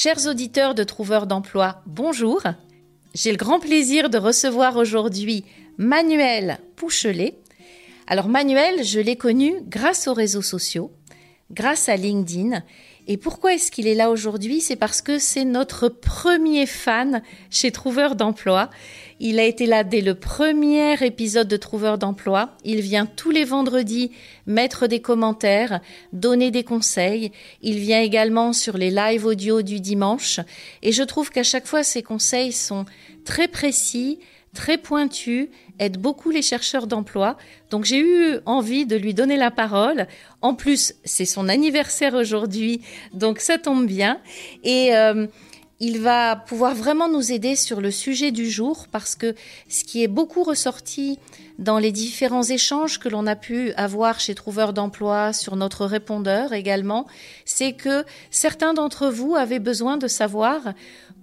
Chers auditeurs de Trouveurs d'emploi, bonjour. J'ai le grand plaisir de recevoir aujourd'hui Manuel Pouchelet. Alors Manuel, je l'ai connu grâce aux réseaux sociaux, grâce à LinkedIn. Et pourquoi est-ce qu'il est là aujourd'hui? C'est parce que c'est notre premier fan chez Trouveurs d'emploi. Il a été là dès le premier épisode de Trouveur d'emploi. Il vient tous les vendredis mettre des commentaires, donner des conseils. Il vient également sur les lives audio du dimanche. Et je trouve qu'à chaque fois, ses conseils sont très précis, très pointus, aident beaucoup les chercheurs d'emploi. Donc j'ai eu envie de lui donner la parole. En plus, c'est son anniversaire aujourd'hui, donc ça tombe bien. Et euh, il va pouvoir vraiment nous aider sur le sujet du jour parce que ce qui est beaucoup ressorti dans les différents échanges que l'on a pu avoir chez Trouveur d'emploi sur notre répondeur également, c'est que certains d'entre vous avaient besoin de savoir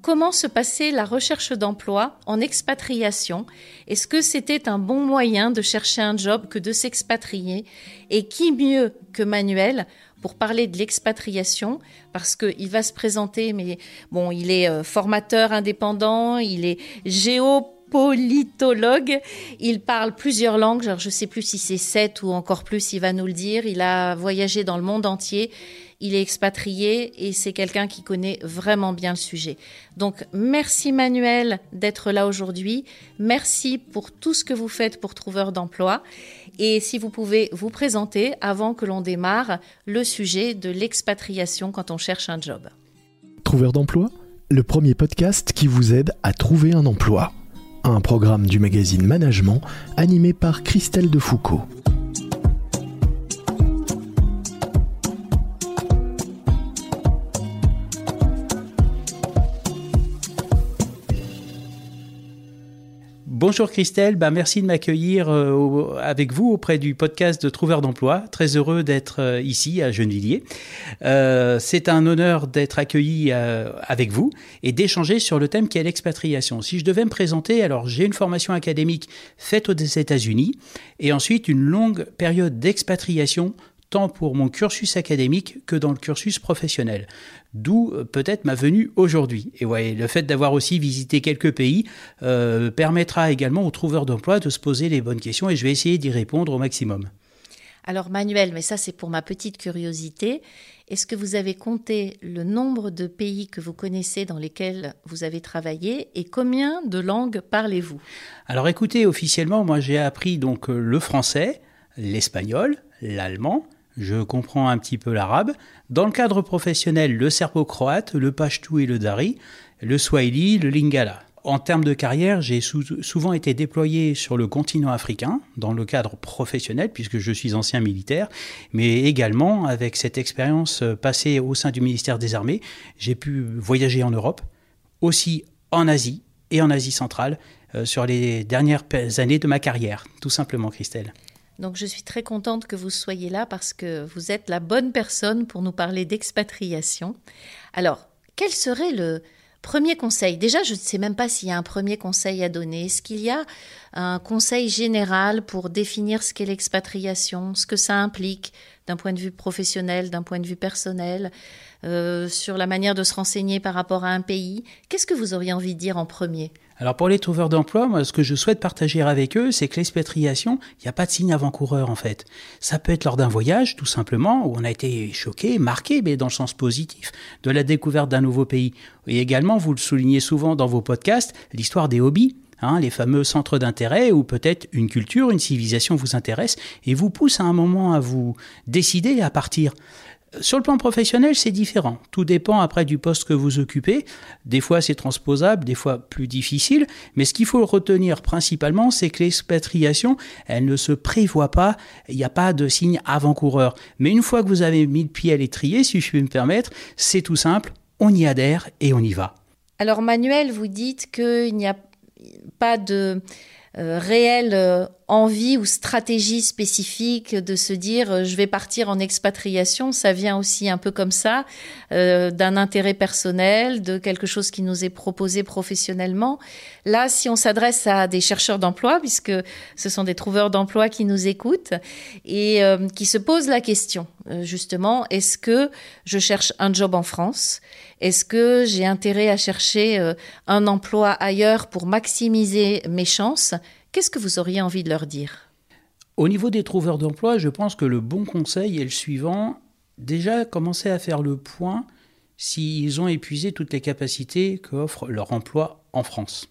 comment se passait la recherche d'emploi en expatriation? Est-ce que c'était un bon moyen de chercher un job que de s'expatrier? Et qui mieux que Manuel pour parler de l'expatriation? Parce qu'il va se présenter, mais bon, il est euh, formateur indépendant, il est géopolitologue, il parle plusieurs langues, alors je ne sais plus si c'est sept ou encore plus, il va nous le dire, il a voyagé dans le monde entier il est expatrié et c'est quelqu'un qui connaît vraiment bien le sujet. Donc merci Manuel d'être là aujourd'hui. Merci pour tout ce que vous faites pour Trouveur d'emploi. Et si vous pouvez vous présenter avant que l'on démarre le sujet de l'expatriation quand on cherche un job. Trouveur d'emploi, le premier podcast qui vous aide à trouver un emploi. Un programme du magazine Management animé par Christelle Defoucault. Bonjour Christelle, bah, merci de m'accueillir euh, avec vous auprès du podcast de Trouveur d'emploi. Très heureux d'être euh, ici à Gennevilliers. Euh, c'est un honneur d'être accueilli avec vous et d'échanger sur le thème qui est l'expatriation. Si je devais me présenter, alors j'ai une formation académique faite aux États-Unis et ensuite une longue période d'expatriation tant pour mon cursus académique que dans le cursus professionnel. D'où euh, peut-être ma venue aujourd'hui. Et ouais, le fait d'avoir aussi visité quelques pays euh, permettra également aux trouveurs d'emploi de se poser les bonnes questions et je vais essayer d'y répondre au maximum. Alors Manuel, mais ça c'est pour ma petite curiosité, est-ce que vous avez compté le nombre de pays que vous connaissez dans lesquels vous avez travaillé et combien de langues parlez-vous? Alors écoutez, officiellement, moi j'ai appris donc euh, le français, l'espagnol, l'allemand, je comprends un petit peu l'arabe. Dans le cadre professionnel, le serbo-croate, le pashtou et le dari, le swahili, le lingala. En termes de carrière, j'ai souvent été déployé sur le continent africain, dans le cadre professionnel, puisque je suis ancien militaire, mais également avec cette expérience passée au sein du ministère des Armées, j'ai pu voyager en Europe, aussi en Asie et en Asie centrale, euh, sur les dernières années de ma carrière, tout simplement, Christelle. Donc je suis très contente que vous soyez là parce que vous êtes la bonne personne pour nous parler d'expatriation. Alors, quel serait le premier conseil? Déjà, je ne sais même pas s'il y a un premier conseil à donner. Est-ce qu'il y a un conseil général pour définir ce qu'est l'expatriation, ce que ça implique d'un point de vue professionnel, d'un point de vue personnel, euh, sur la manière de se renseigner par rapport à un pays? Qu'est-ce que vous auriez envie de dire en premier? Alors pour les trouveurs d'emploi, moi ce que je souhaite partager avec eux, c'est que l'expatriation, il n'y a pas de signe avant-coureur en fait. Ça peut être lors d'un voyage, tout simplement, où on a été choqué, marqué, mais dans le sens positif, de la découverte d'un nouveau pays. Et également, vous le soulignez souvent dans vos podcasts, l'histoire des hobbies. Hein, les fameux centres d'intérêt où peut-être une culture, une civilisation vous intéresse et vous pousse à un moment à vous décider à partir. Sur le plan professionnel, c'est différent. Tout dépend après du poste que vous occupez. Des fois, c'est transposable, des fois plus difficile. Mais ce qu'il faut retenir principalement, c'est que l'expatriation, elle ne se prévoit pas. Il n'y a pas de signe avant-coureur. Mais une fois que vous avez mis le pied à l'étrier, si je puis me permettre, c'est tout simple on y adhère et on y va. Alors Manuel, vous dites qu'il n'y a pas de euh, réelle euh, envie ou stratégie spécifique de se dire euh, je vais partir en expatriation, ça vient aussi un peu comme ça, d'un intérêt personnel, de quelque chose qui nous est proposé professionnellement. Là, si on s'adresse à des chercheurs d'emploi, puisque ce sont des trouveurs d'emploi qui nous écoutent et qui se posent la question, justement, est-ce que je cherche un job en France? Est-ce que j'ai intérêt à chercher un emploi ailleurs pour maximiser mes chances? Qu'est-ce que vous auriez envie de leur dire? Au niveau des trouveurs d'emploi, je pense que le bon conseil est le suivant. Déjà, commencer à faire le point s'ils ont épuisé toutes les capacités qu'offre leur emploi en France.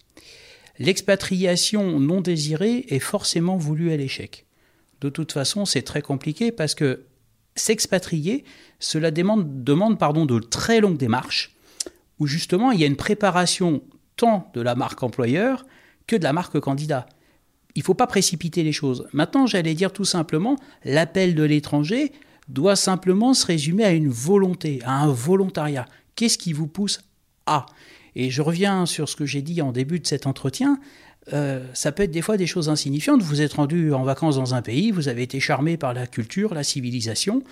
L'expatriation non désirée est forcément voulue à l'échec. De toute façon, c'est très compliqué parce que s'expatrier, cela demande, demande pardon, de très longues démarches, où justement il y a une préparation tant de la marque employeur que de la marque candidat il ne faut pas précipiter les choses. Maintenant, j'allais dire tout simplement, l'appel de l'étranger doit simplement se résumer à une volonté, à un volontariat. Qu'est-ce qui vous pousse à? Et je reviens sur ce que j'ai dit en début de cet entretien. Euh, ça peut être des fois des choses insignifiantes. Vous êtes rendu en vacances dans un pays, vous avez été charmé par la culture, la civilisation,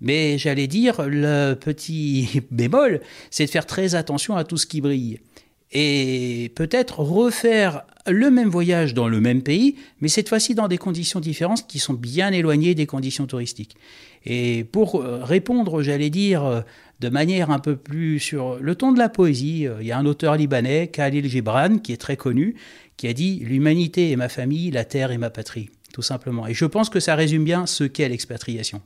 mais j'allais dire, le petit bémol, c'est de faire très attention à tout ce qui brille et peut-être refaire le même voyage dans le même pays, mais cette fois-ci dans des conditions différentes qui sont bien éloignées des conditions touristiques. Et pour euh, répondre, j'allais dire, euh, de manière un peu plus sur le ton de la poésie, euh, il y a un auteur libanais, Khalil Gibran, qui est très connu, qui a dit L'humanité est ma famille, la terre est ma patrie, tout simplement. Et je pense que ça résume bien ce qu'est l'expatriation.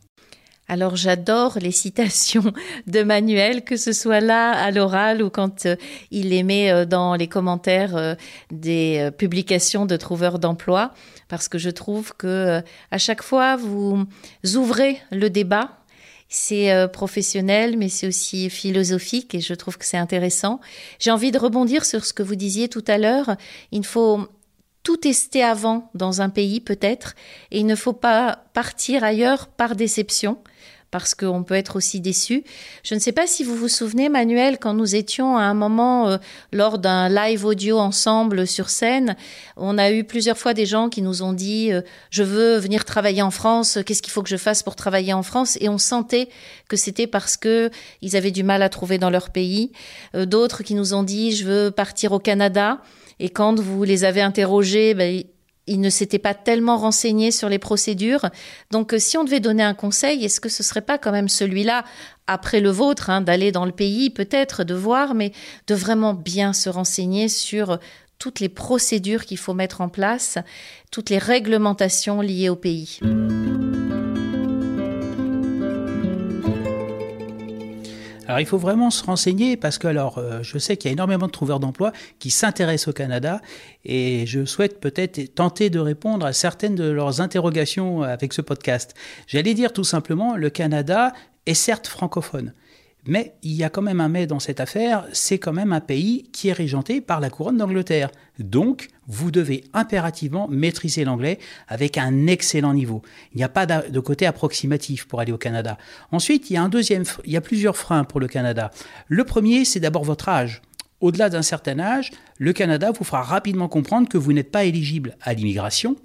Alors j'adore les citations de Manuel, que ce soit là à l'oral ou quand euh, il les met euh, dans les commentaires euh, des publications de trouveurs d'emploi, parce que je trouve que à chaque fois vous ouvrez le débat. C'est professionnel, mais c'est aussi philosophique et je trouve que c'est intéressant. J'ai envie de rebondir sur ce que vous disiez tout à l'heure. Il faut tout tester avant dans un pays peut-être et il ne faut pas partir ailleurs par déception parce qu'on peut être aussi déçu. Je ne sais pas si vous vous souvenez, Manuel, quand nous étions à un moment euh, lors d'un live audio ensemble sur scène, on a eu plusieurs fois des gens qui nous ont dit euh, je veux venir travailler en France, qu'est-ce qu'il faut que je fasse pour travailler en France? Et on sentait que c'était parce que ils avaient du mal à trouver dans leur pays. Euh, d'autres qui nous ont dit je veux partir au Canada. Et quand vous les avez interrogés, ben, il ne s'était pas tellement renseigné sur les procédures. Donc, euh, si on devait donner un conseil, est-ce que ce serait pas quand même celui-là, après le vôtre, hein, d'aller dans le pays, peut-être, de voir, mais de vraiment bien se renseigner sur toutes les procédures qu'il faut mettre en place, toutes les réglementations liées au pays? Alors il faut vraiment se renseigner parce que alors euh, je sais qu'il y a énormément de trouveurs d'emploi qui s'intéressent au Canada et je souhaite peut-être tenter de répondre à certaines de leurs interrogations avec ce podcast. J'allais dire tout simplement le Canada est certes francophone, mais il y a quand même un mais dans cette affaire, c'est quand même un pays qui est régenté par la couronne d'Angleterre. Donc, vous devez impérativement maîtriser l'anglais avec un excellent niveau. Il n'y a pas de côté approximatif pour aller au Canada. Ensuite, il y a plusieurs freins pour le Canada. Le premier, c'est d'abord votre âge. Au-delà d'un certain âge, le Canada vous fera rapidement comprendre que vous n'êtes pas éligible à l'immigration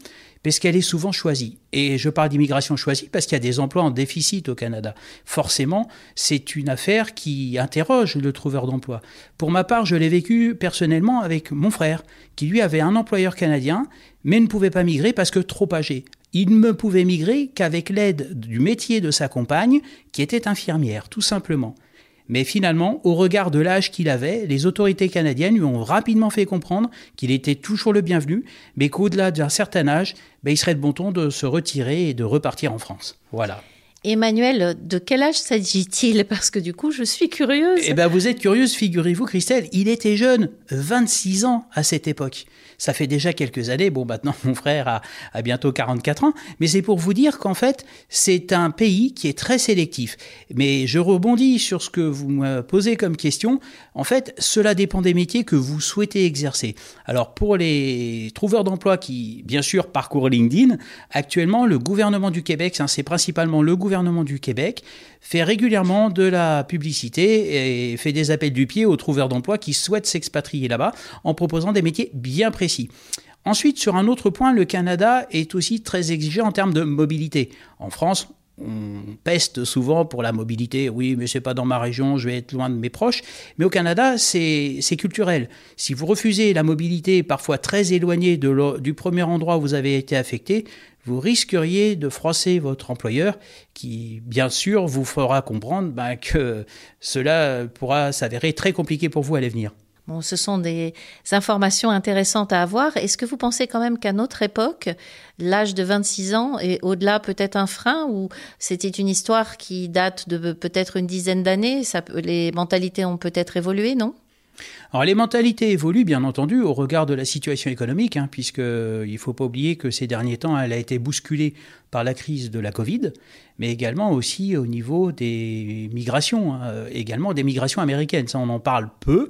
parce qu'elle est souvent choisie. Et je parle d'immigration choisie parce qu'il y a des emplois en déficit au Canada. Forcément, c'est une affaire qui interroge le trouveur d'emploi. Pour ma part, je l'ai vécu personnellement avec mon frère, qui lui avait un employeur canadien, mais ne pouvait pas migrer parce que trop âgé. Il ne pouvait migrer qu'avec l'aide du métier de sa compagne, qui était infirmière, tout simplement. Mais finalement, au regard de l'âge qu'il avait, les autorités canadiennes lui ont rapidement fait comprendre qu'il était toujours le bienvenu, mais qu'au-delà d'un certain âge, ben, il serait de bon ton de se retirer et de repartir en France. Voilà. Emmanuel, de quel âge s'agit-il? Parce que du coup, je suis curieuse. Eh bien, vous êtes curieuse, figurez-vous, Christelle. Il était jeune, 26 ans à cette époque. Ça fait déjà quelques années. Bon, maintenant, mon frère a, bientôt 44 ans. Mais c'est pour vous dire qu'en fait, c'est un pays qui est très sélectif. Mais je rebondis sur ce que vous me posez comme question. En fait, cela dépend des métiers que vous souhaitez exercer. Alors, pour les trouveurs d'emploi qui, bien sûr, parcourent LinkedIn, actuellement, le gouvernement du Québec, c'est principalement le gouvernement du Québec fait régulièrement de la publicité et fait des appels du pied aux trouveurs d'emploi qui souhaitent s'expatrier là-bas en proposant des métiers bien précis. Ensuite, sur un autre point, le Canada est aussi très exigeant en termes de mobilité. En France, on peste souvent pour la mobilité. Oui, mais c'est pas dans ma région, je vais être loin de mes proches. Mais au Canada, c'est culturel. Si vous refusez la mobilité, parfois très éloignée du premier endroit où vous avez été affecté, vous risqueriez de froisser votre employeur qui, bien sûr, vous fera comprendre ben, que cela pourra s'avérer très compliqué pour vous à l'avenir. Ce sont des informations intéressantes à avoir. Est-ce que vous pensez quand même qu'à notre époque, l'âge de 26 ans est au-delà peut-être un frein ou c'était une histoire qui date de peut-être une dizaine d'années? Les mentalités ont peut-être évolué, non? Alors les mentalités évoluent bien entendu au regard de la situation économique, hein, puisque euh, ne faut pas oublier que ces derniers temps, elle a été bousculée par la crise de la Covid, mais également aussi au niveau des migrations, hein, également des migrations américaines. Ça, on en parle peu.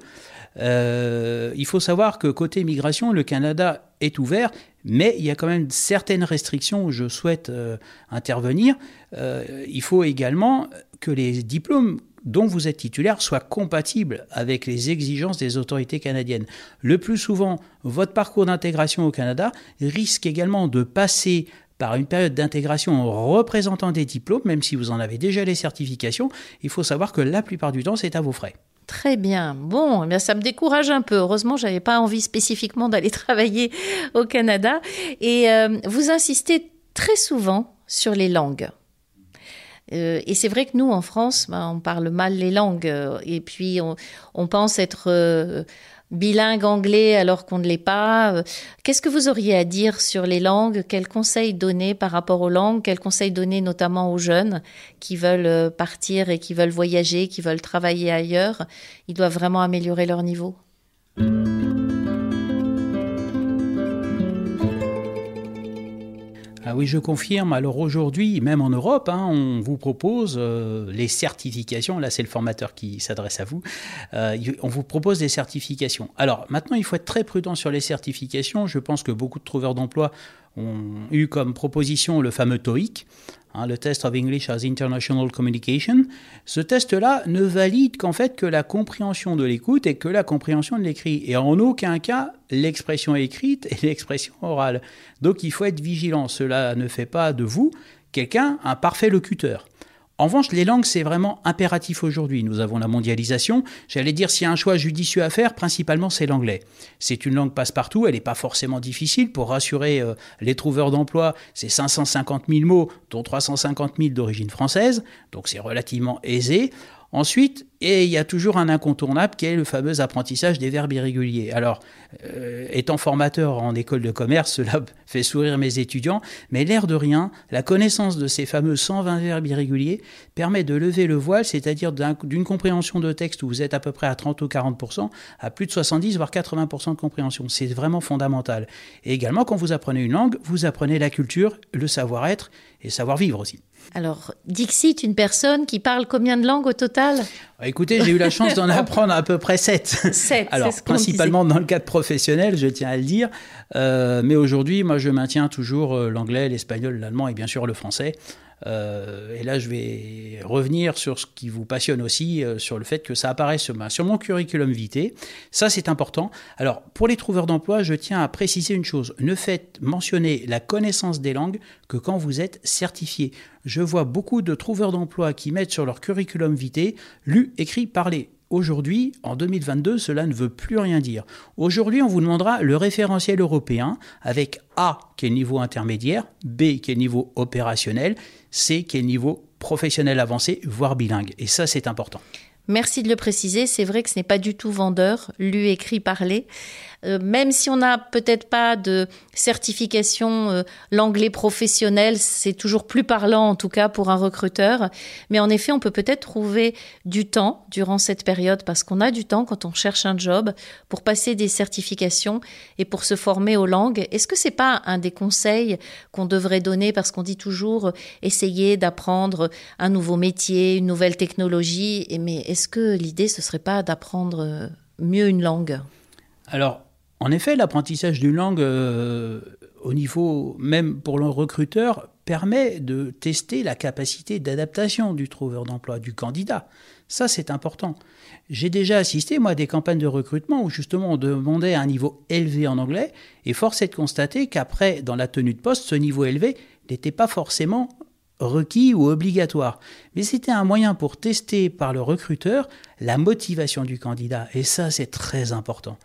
Euh, il faut savoir que côté migration, le Canada est ouvert, mais il y a quand même certaines restrictions où je souhaite euh, intervenir. Euh, il faut également que les diplômes dont vous êtes titulaire soient compatibles avec les exigences des autorités canadiennes. Le plus souvent, votre parcours d'intégration au Canada risque également de passer par une période d'intégration en représentant des diplômes, même si vous en avez déjà les certifications. Il faut savoir que la plupart du temps, c'est à vos frais. Très bien. Bon, eh ça me décourage un peu. Heureusement, j'avais pas envie spécifiquement d'aller travailler au Canada. Et euh, vous insistez très souvent sur les langues. Euh, et c'est vrai que nous, en France, ben, on parle mal les langues. Euh, et puis, on, on pense être bilingue anglais alors qu'on ne l'est pas. Euh, qu'est-ce que vous auriez à dire sur les langues? Quels conseils donner par rapport aux langues? Quels conseils donner notamment aux jeunes qui veulent euh, partir et qui veulent voyager, qui veulent travailler ailleurs? Ils doivent vraiment améliorer leur niveau. Ah oui, je confirme. Alors aujourd'hui, même en Europe, hein, on vous propose euh, les certifications. Là, c'est le formateur qui s'adresse à vous. Euh, on vous propose des certifications. Alors maintenant, il faut être très prudent sur les certifications. Je pense que beaucoup de trouveurs d'emploi ont eu comme proposition le fameux TOEIC. Hein, le test of English as International Communication. Ce test-là ne valide qu'en fait que la compréhension de l'écoute et que la compréhension de l'écrit, et en aucun cas l'expression écrite et l'expression orale. Donc il faut être vigilant. Cela ne fait pas de vous quelqu'un un parfait locuteur. En revanche, les langues, c'est vraiment impératif aujourd'hui. Nous avons la mondialisation. J'allais dire, s'il y a un choix judicieux à faire, principalement, c'est l'anglais. C'est une langue passe-partout. Elle n'est pas forcément difficile. Pour rassurer euh, les trouveurs d'emploi, c'est 550 000 mots, dont 350 000 d'origine française. Donc, c'est relativement aisé. Ensuite, et il y a toujours un incontournable qui est le fameux apprentissage des verbes irréguliers. Alors, euh, étant formateur en école de commerce, cela fait sourire mes étudiants, mais l'air de rien, la connaissance de ces fameux 120 verbes irréguliers permet de lever le voile, c'est-à-dire d'une compréhension de texte où vous êtes à peu près à 30 ou 40%, à plus de 70 voire 80% de compréhension. C'est vraiment fondamental. Et également, quand vous apprenez une langue, vous apprenez la culture, le savoir-être et savoir-vivre aussi. Alors, Dixit, une personne qui parle combien de langues au total? Écoutez, j'ai eu la chance d'en apprendre à peu près sept. Sept, Alors, principalement dans le cadre professionnel, je tiens à le dire. Euh, mais aujourd'hui, moi, je maintiens toujours euh, l'anglais, l'espagnol, l'allemand et bien sûr le français. Euh, et là, je vais revenir sur ce qui vous passionne aussi, euh, sur le fait que ça apparaît sur, sur mon curriculum vitae. Ça, c'est important. Alors, pour les trouveurs d'emploi, je tiens à préciser une chose. Ne faites mentionner la connaissance des langues que quand vous êtes certifié. Je vois beaucoup de trouveurs d'emploi qui mettent sur leur curriculum vitae lu, écrit, parlé. Aujourd'hui, en 2022, cela ne veut plus rien dire. Aujourd'hui, on vous demandera le référentiel européen avec A qui est le niveau intermédiaire, B qui est le niveau opérationnel, C qui est le niveau professionnel avancé, voire bilingue. Et ça, c'est important. Merci de le préciser. C'est vrai que ce n'est pas du tout vendeur, lu, écrit, parlé. Euh, même si on n'a peut-être pas de certification, euh, l'anglais professionnel, c'est toujours plus parlant en tout cas pour un recruteur. Mais en effet, on peut peut-être trouver du temps durant cette période parce qu'on a du temps quand on cherche un job pour passer des certifications et pour se former aux langues. Est-ce que c'est pas un des conseils qu'on devrait donner? Parce qu'on dit toujours euh, essayer d'apprendre un nouveau métier, une nouvelle technologie. Mais est-ce que l'idée ce serait pas d'apprendre mieux une langue? Alors En effet, l'apprentissage d'une langue euh, au niveau même pour le recruteur permet de tester la capacité d'adaptation du trouveur d'emploi, du candidat. Ça, c'est important. J'ai déjà assisté, moi, à des campagnes de recrutement où justement on demandait un niveau élevé en anglais, et force est de constater qu'après, dans la tenue de poste, ce niveau élevé n'était pas forcément requis ou obligatoire. Mais c'était un moyen pour tester par le recruteur la motivation du candidat. Et ça, c'est très important.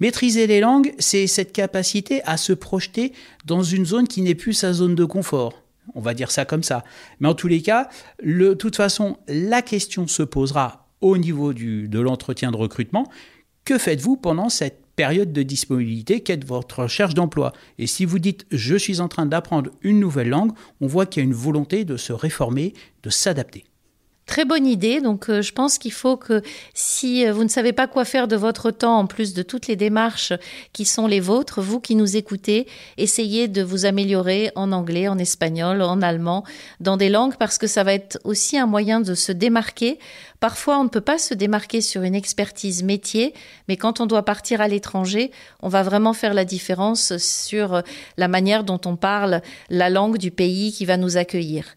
Maîtriser les langues, c'est cette capacité à se projeter dans une zone qui n'est plus sa zone de confort. On va dire ça comme ça. Mais en tous les cas, de toute façon, la question se posera au niveau de l'entretien de recrutement. Que faites-vous pendant cette période de disponibilité qu'est votre recherche d'emploi. Et si vous dites je suis en train d'apprendre une nouvelle langue, on voit qu'il y a une volonté de se réformer, de s'adapter. Très bonne idée. Donc, euh, je pense qu'il faut que si euh, vous ne savez pas quoi faire de votre temps, en plus de toutes les démarches qui sont les vôtres, vous qui nous écoutez, essayez de vous améliorer en anglais, en espagnol, en allemand, dans des langues, parce que ça va être aussi un moyen de se démarquer. Parfois, on ne peut pas se démarquer sur une expertise métier, mais quand on doit partir à l'étranger, on va vraiment faire la différence sur la manière dont on parle la langue du pays qui va nous accueillir.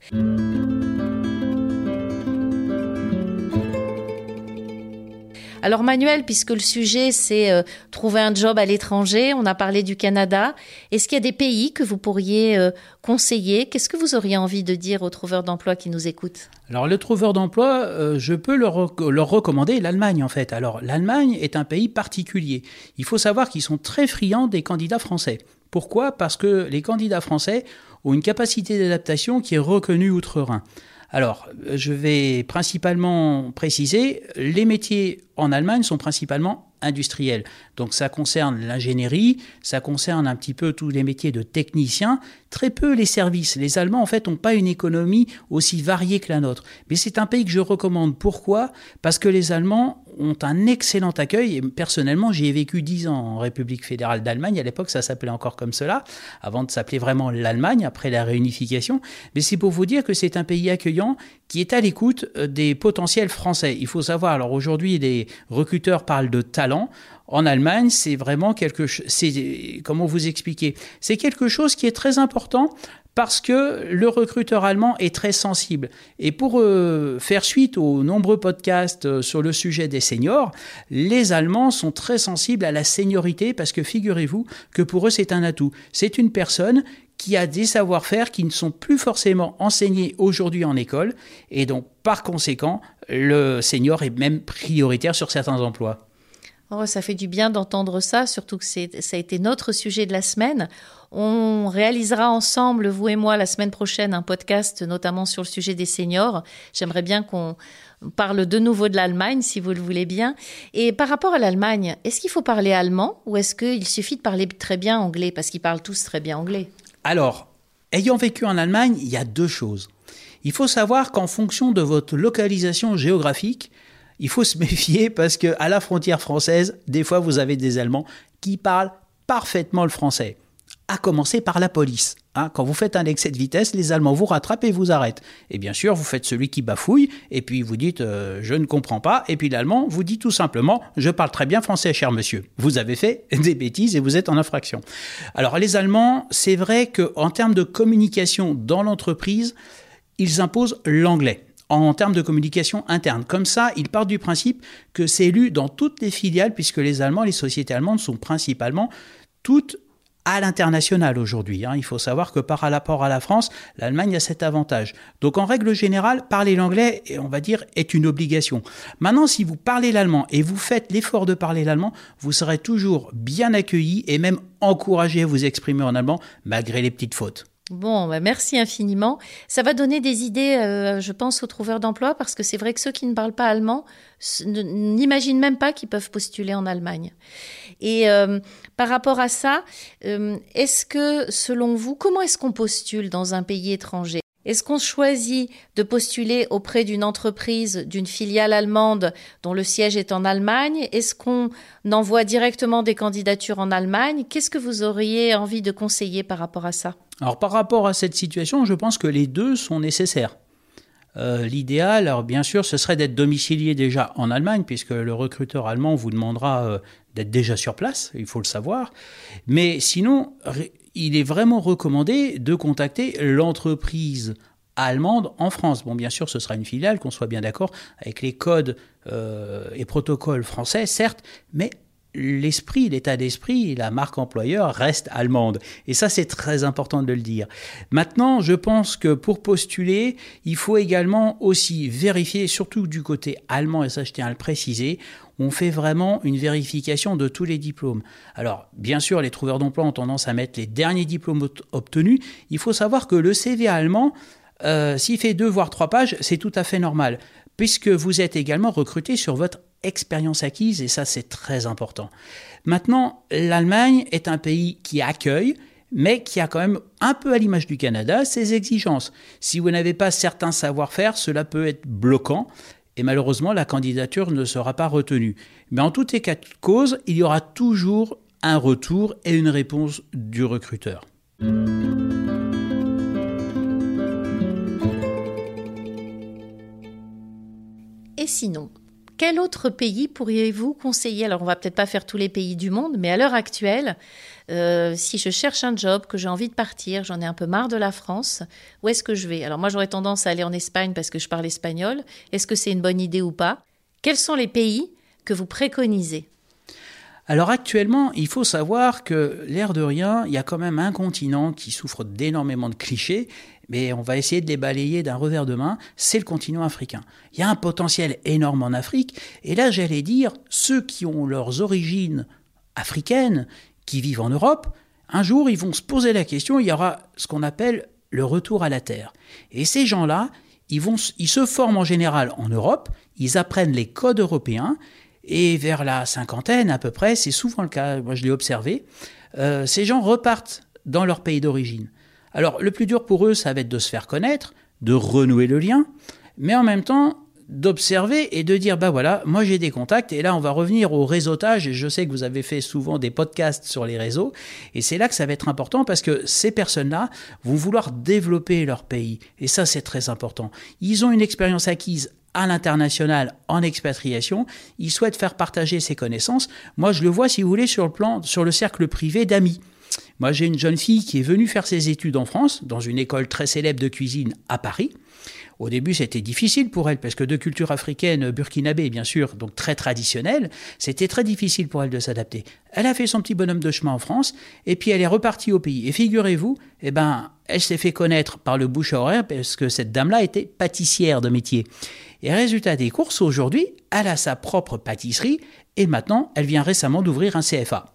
Alors Manuel, puisque le sujet c'est euh, trouver un job à l'étranger, on a parlé du Canada. Est-ce qu'il y a des pays que vous pourriez euh, conseiller? Qu'est-ce que vous auriez envie de dire aux trouveurs d'emploi qui nous écoutent? Alors le trouveur d'emploi, euh, je peux leur, leur recommander l'Allemagne en fait. Alors l'Allemagne est un pays particulier. Il faut savoir qu'ils sont très friands des candidats français. Pourquoi? Parce que les candidats français ont une capacité d'adaptation qui est reconnue outre-Rhin. Alors, je vais principalement préciser, les métiers en Allemagne sont principalement industriels. Donc ça concerne l'ingénierie, ça concerne un petit peu tous les métiers de technicien, très peu les services. Les Allemands, en fait, n'ont pas une économie aussi variée que la nôtre. Mais c'est un pays que je recommande. Pourquoi? Parce que les Allemands ont un excellent accueil. Et personnellement, j'y ai vécu dix ans en République fédérale d'Allemagne. À l'époque, ça s'appelait encore comme cela, avant de s'appeler vraiment l'Allemagne, après la réunification. Mais c'est pour vous dire que c'est un pays accueillant qui est à l'écoute euh, des potentiels français. Il faut savoir, alors aujourd'hui, les recruteurs parlent de talent. En Allemagne, c'est vraiment quelque chose, comment vous expliquer? C'est quelque chose qui est très important parce que le recruteur allemand est très sensible. Et pour euh, faire suite aux nombreux podcasts euh, sur le sujet des seniors, les Allemands sont très sensibles à la seniorité parce que figurez-vous que pour eux c'est un atout. C'est une personne qui a des savoir-faire qui ne sont plus forcément enseignés aujourd'hui en école et donc par conséquent le senior est même prioritaire sur certains emplois. Oh, ça fait du bien d'entendre ça, surtout que ça a été notre sujet de la semaine. On réalisera ensemble, vous et moi, la semaine prochaine, un podcast notamment sur le sujet des seniors. J'aimerais bien qu'on parle de nouveau de l'Allemagne, si vous le voulez bien. Et par rapport à l'Allemagne, est-ce qu'il faut parler allemand ou est-ce qu'il suffit de parler très bien anglais? Parce qu'ils parlent tous très bien anglais. Alors, ayant vécu en Allemagne, il y a deux choses. Il faut savoir qu'en fonction de votre localisation géographique, il faut se méfier parce que à la frontière française, des fois vous avez des Allemands qui parlent parfaitement le français. À commencer par la police. Hein. quand vous faites un excès de vitesse, les Allemands vous rattrapent et vous arrêtent. Et bien sûr, vous faites celui qui bafouille, et puis vous dites euh, je ne comprends pas, et puis l'Allemand vous dit tout simplement je parle très bien français, cher monsieur. Vous avez fait des bêtises et vous êtes en infraction. Alors les Allemands, c'est vrai qu'en termes de communication dans l'entreprise, ils imposent l'anglais en termes de communication interne. Comme ça, il part du principe que c'est lu dans toutes les filiales, puisque les Allemands, les sociétés allemandes sont principalement toutes à l'international aujourd'hui. Hein. Il faut savoir que par rapport à la France, l'Allemagne a cet avantage. Donc en règle générale, parler l'anglais, on va dire, est une obligation. Maintenant, si vous parlez l'allemand et vous faites l'effort de parler l'allemand, vous serez toujours bien accueilli et même encouragé à vous exprimer en allemand malgré les petites fautes. Bon, bah, merci infiniment. Ça va donner des idées, euh, je pense, aux trouveurs d'emploi, parce que c'est vrai que ceux qui ne parlent pas allemand n'imaginent même pas qu'ils peuvent postuler en Allemagne. Et euh, par rapport à ça, euh, est-ce que, selon vous, comment est-ce qu'on postule dans un pays étranger? Est-ce qu'on choisit de postuler auprès d'une entreprise, d'une filiale allemande dont le siège est en Allemagne? Est-ce qu'on envoie directement des candidatures en Allemagne? Qu'est-ce que vous auriez envie de conseiller par rapport à ça? Alors par rapport à cette situation, je pense que les deux sont nécessaires. Euh, l'idéal, alors bien sûr, ce serait d'être domicilié déjà en Allemagne, puisque le recruteur allemand vous demandera euh, d'être déjà sur place, il faut le savoir. Mais sinon, il est vraiment recommandé de contacter l'entreprise allemande en France. Bon, bien sûr, ce sera une filiale, qu'on soit bien d'accord, avec les codes euh, et protocoles français, certes, mais l'esprit, l'état d'esprit, la marque employeur reste allemande. Et ça, c'est très important de le dire. Maintenant, je pense que pour postuler, il faut également aussi vérifier, surtout du côté allemand, et ça je tiens à le préciser, on fait vraiment une vérification de tous les diplômes. Alors, bien sûr, les trouveurs d'emploi ont tendance à mettre les derniers diplômes obtenus. Il faut savoir que le CV allemand, euh, s'il fait deux voire trois pages, c'est tout à fait normal, puisque vous êtes également recruté sur votre expérience acquise, et ça c'est très important. Maintenant, l'Allemagne est un pays qui accueille, mais qui a quand même, un peu à l'image du Canada, ses exigences. Si vous n'avez pas certains savoir-faire, cela peut être bloquant, et malheureusement, la candidature ne sera pas retenue. Mais en tout état de cause, il y aura toujours un retour et une réponse du recruteur. Et sinon, quel autre pays pourriez-vous conseiller? Alors, on va peut-être pas faire tous les pays du monde, mais à l'heure actuelle, euh, si je cherche un job, que j'ai envie de partir, j'en ai un peu marre de la France, où est-ce que je vais? Alors, moi, j'aurais tendance à aller en Espagne parce que je parle espagnol. Est-ce que c'est une bonne idée ou pas? Quels sont les pays que vous préconisez? Alors actuellement, il faut savoir que l'air de rien, il y a quand même un continent qui souffre d'énormément de clichés, mais on va essayer de les balayer d'un revers de main, c'est le continent africain. Il y a un potentiel énorme en Afrique, et là j'allais dire, ceux qui ont leurs origines africaines, qui vivent en Europe, un jour ils vont se poser la question, il y aura ce qu'on appelle le retour à la terre. Et ces gens-là, ils, vont, ils se forment en général en Europe, ils apprennent les codes européens, et vers la cinquantaine à peu près, c'est souvent le cas, moi je l'ai observé, euh, ces gens repartent dans leur pays d'origine. Alors le plus dur pour eux, ça va être de se faire connaître, de renouer le lien, mais en même temps d'observer et de dire bah voilà, moi j'ai des contacts et là on va revenir au réseautage et je sais que vous avez fait souvent des podcasts sur les réseaux et c'est là que ça va être important parce que ces personnes-là vont vouloir développer leur pays et ça c'est très important. Ils ont une expérience acquise à l'international en expatriation, ils souhaitent faire partager ces connaissances. Moi, je le vois, si vous voulez, sur le plan, sur le cercle privé d'amis. Moi, j'ai une jeune fille qui est venue faire ses études en France, dans une école très célèbre de cuisine à Paris. Au début, c'était difficile pour elle, parce que de culture africaine burkinabé, bien sûr, donc très traditionnelle, c'était très difficile pour elle de s'adapter. Elle a fait son petit bonhomme de chemin en France, et puis elle est repartie au pays. Et figurez-vous, eh ben, elle s'est fait connaître par le bouche à oreille, parce que cette dame-là était pâtissière de métier. Et résultat des courses, aujourd'hui, elle a sa propre pâtisserie, et maintenant, elle vient récemment d'ouvrir un CFA.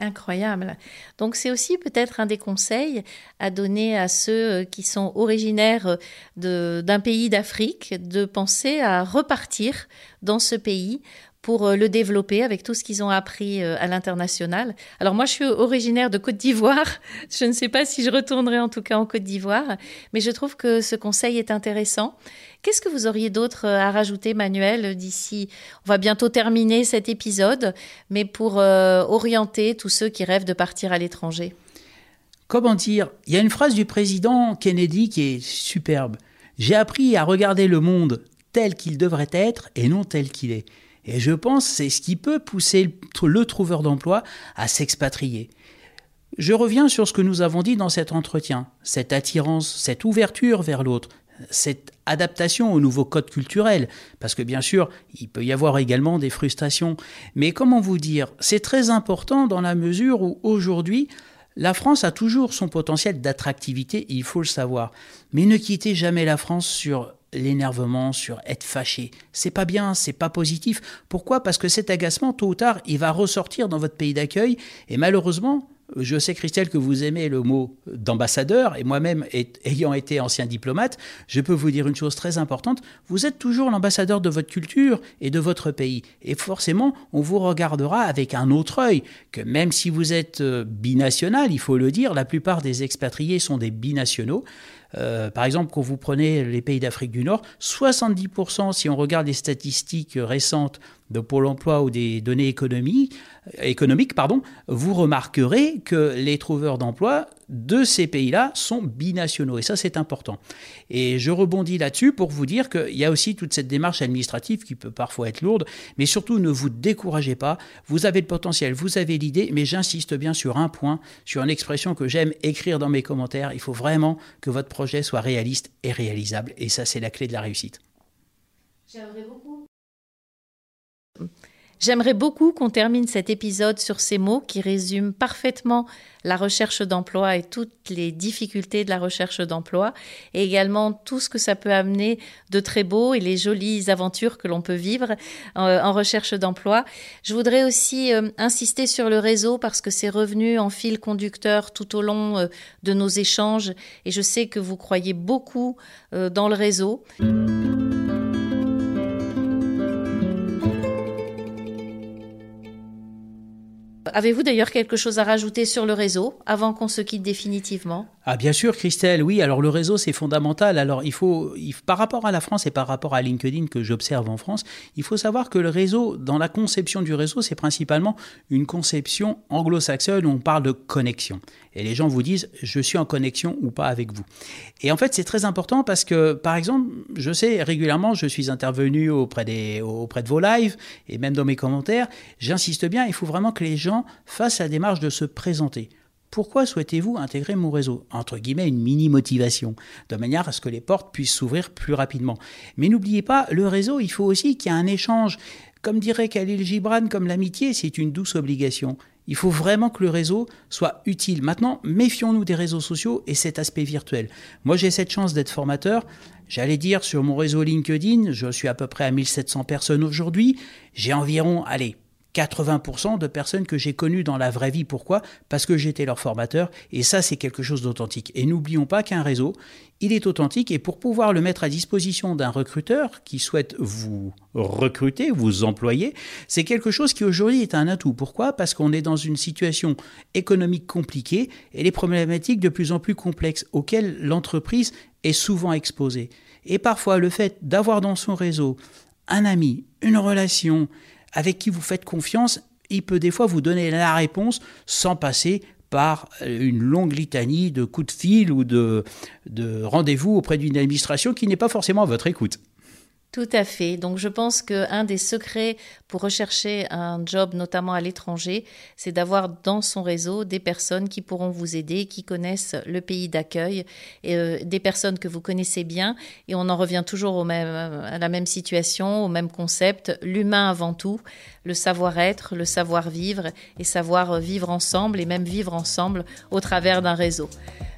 Incroyable. Donc c'est aussi peut-être un des conseils à donner à ceux euh, qui sont originaires euh, d'un pays d'Afrique de penser à repartir dans ce pays pour euh, le développer avec tout ce qu'ils ont appris euh, à l'international. Alors moi, je suis originaire de Côte d'Ivoire. Je ne sais pas si je retournerai en tout cas en Côte d'Ivoire, mais je trouve que ce conseil est intéressant. Qu'est-ce que vous auriez d'autre euh, à rajouter, Manuel, d'ici On va bientôt terminer cet épisode, mais pour orienter tous ceux qui rêvent de partir à l'étranger? Comment dire? Il y a une phrase du président Kennedy qui est superbe. J'ai appris à regarder le monde tel qu'il devrait être et non tel qu'il est. Et je pense que c'est ce qui peut pousser le trouveur d'emploi à s'expatrier. Je reviens sur ce que nous avons dit dans cet entretien, cette attirance, cette ouverture vers l'autre, cette adaptation au nouveau code culturel, parce que bien sûr, il peut y avoir également des frustrations. Mais comment vous dire, c'est très important dans la mesure où aujourd'hui, la France a toujours son potentiel d'attractivité, il faut le savoir. Mais ne quittez jamais la France sur l'énervement, sur être fâché. C'est pas bien, c'est pas positif. Pourquoi? Parce que cet agacement, tôt ou tard, il va ressortir dans votre pays d'accueil. Et malheureusement, je sais, Christelle, que vous aimez le mot d'ambassadeur, et moi-même, ayant été ancien diplomate, je peux vous dire une chose très importante, vous êtes toujours l'ambassadeur de votre culture et de votre pays. Et forcément, on vous regardera avec un autre œil, que même si vous êtes euh, binational, il faut le dire, la plupart des expatriés sont des binationaux, euh, par exemple, quand vous prenez les pays d'Afrique du Nord, 70%, si on regarde les statistiques récentes de Pôle emploi ou des données économiques, pardon, vous remarquerez que les trouveurs d'emploi de ces pays-là sont binationaux. Et ça, c'est important. Et je rebondis là-dessus pour vous dire qu'il y a aussi toute cette démarche administrative qui peut parfois être lourde, mais surtout ne vous découragez pas. Vous avez le potentiel, vous avez l'idée, mais j'insiste bien sur un point, sur une expression que j'aime écrire dans mes commentaires. Il faut vraiment que votre projet soit réaliste et réalisable. Et ça, c'est la clé de la réussite. J'aimerais beaucoup. J'aimerais beaucoup qu'on termine cet épisode sur ces mots qui résument parfaitement la recherche d'emploi et toutes les difficultés de la recherche d'emploi et également tout ce que ça peut amener de très beau et les jolies aventures que l'on peut vivre euh, en recherche d'emploi. Je voudrais aussi euh, insister sur le réseau parce que c'est revenu en fil conducteur tout au long euh, de nos échanges et je sais que vous croyez beaucoup dans le réseau. Avez-vous d'ailleurs quelque chose à rajouter sur le réseau avant qu'on se quitte définitivement? Ah bien sûr Christelle, oui, alors le réseau c'est fondamental. Alors il faut, par rapport à la France et par rapport à LinkedIn que j'observe en France, il faut savoir que le réseau, dans la conception du réseau, c'est principalement une conception anglo-saxonne où on parle de connexion. Et les gens vous disent je suis en connexion ou pas avec vous. Et en fait c'est très important parce que par exemple, je sais régulièrement, je suis intervenu auprès, des, auprès de vos lives et même dans mes commentaires, j'insiste bien, il faut vraiment que les gens face à la démarche de se présenter. Pourquoi souhaitez-vous intégrer mon réseau? Entre guillemets, une mini-motivation, de manière à ce que les portes puissent s'ouvrir plus rapidement. Mais n'oubliez pas, le réseau, il faut aussi qu'il y ait un échange. Comme dirait Khalil Gibran, comme l'amitié, c'est une douce obligation. Il faut vraiment que le réseau soit utile. Maintenant, méfions-nous des réseaux sociaux et cet aspect virtuel. Moi, j'ai cette chance d'être formateur. J'allais dire sur mon réseau LinkedIn, je suis à peu près à 1700 personnes aujourd'hui. J'ai environ, allez, 80% de personnes que j'ai connues dans la vraie vie. Pourquoi? Parce que j'étais leur formateur et ça c'est quelque chose d'authentique. Et n'oublions pas qu'un réseau, il est authentique et pour pouvoir le mettre à disposition d'un recruteur qui souhaite vous recruter, vous employer, c'est quelque chose qui aujourd'hui est un atout. Pourquoi? Parce qu'on est dans une situation économique compliquée et les problématiques de plus en plus complexes auxquelles l'entreprise est souvent exposée. Et parfois le fait d'avoir dans son réseau un ami, une relation, avec qui vous faites confiance, il peut des fois vous donner la réponse sans passer par une longue litanie de coups de fil ou de, de rendez-vous auprès d'une administration qui n'est pas forcément à votre écoute. Tout à fait. Donc je pense qu'un des secrets pour rechercher un job, notamment à l'étranger, c'est d'avoir dans son réseau des personnes qui pourront vous aider, qui connaissent le pays d'accueil, euh, des personnes que vous connaissez bien. Et on en revient toujours au même, à la même situation, au même concept, l'humain avant tout, le savoir-être, le savoir-vivre et savoir vivre ensemble et même vivre ensemble au travers d'un réseau.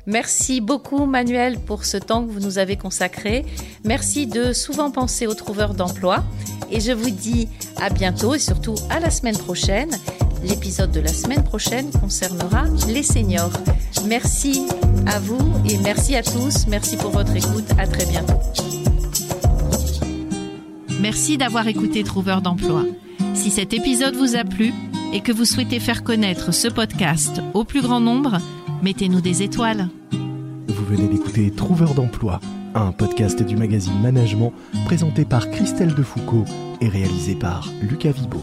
Merci beaucoup Manuel pour ce temps que vous nous avez consacré. Merci de souvent penser aux trouveurs d'emploi. Et je vous dis à bientôt et surtout à la semaine prochaine. L'épisode de la semaine prochaine concernera les seniors. Merci à vous et merci à tous. Merci pour votre écoute. À très bientôt. Merci d'avoir écouté Trouveur d'emploi. Si cet épisode vous a plu et que vous souhaitez faire connaître ce podcast au plus grand nombre, mettez-nous des étoiles. Vous venez d'écouter Trouveur d'emploi, un podcast du magazine Management présenté par Christelle Defoucault et réalisé par Lucas Vibo.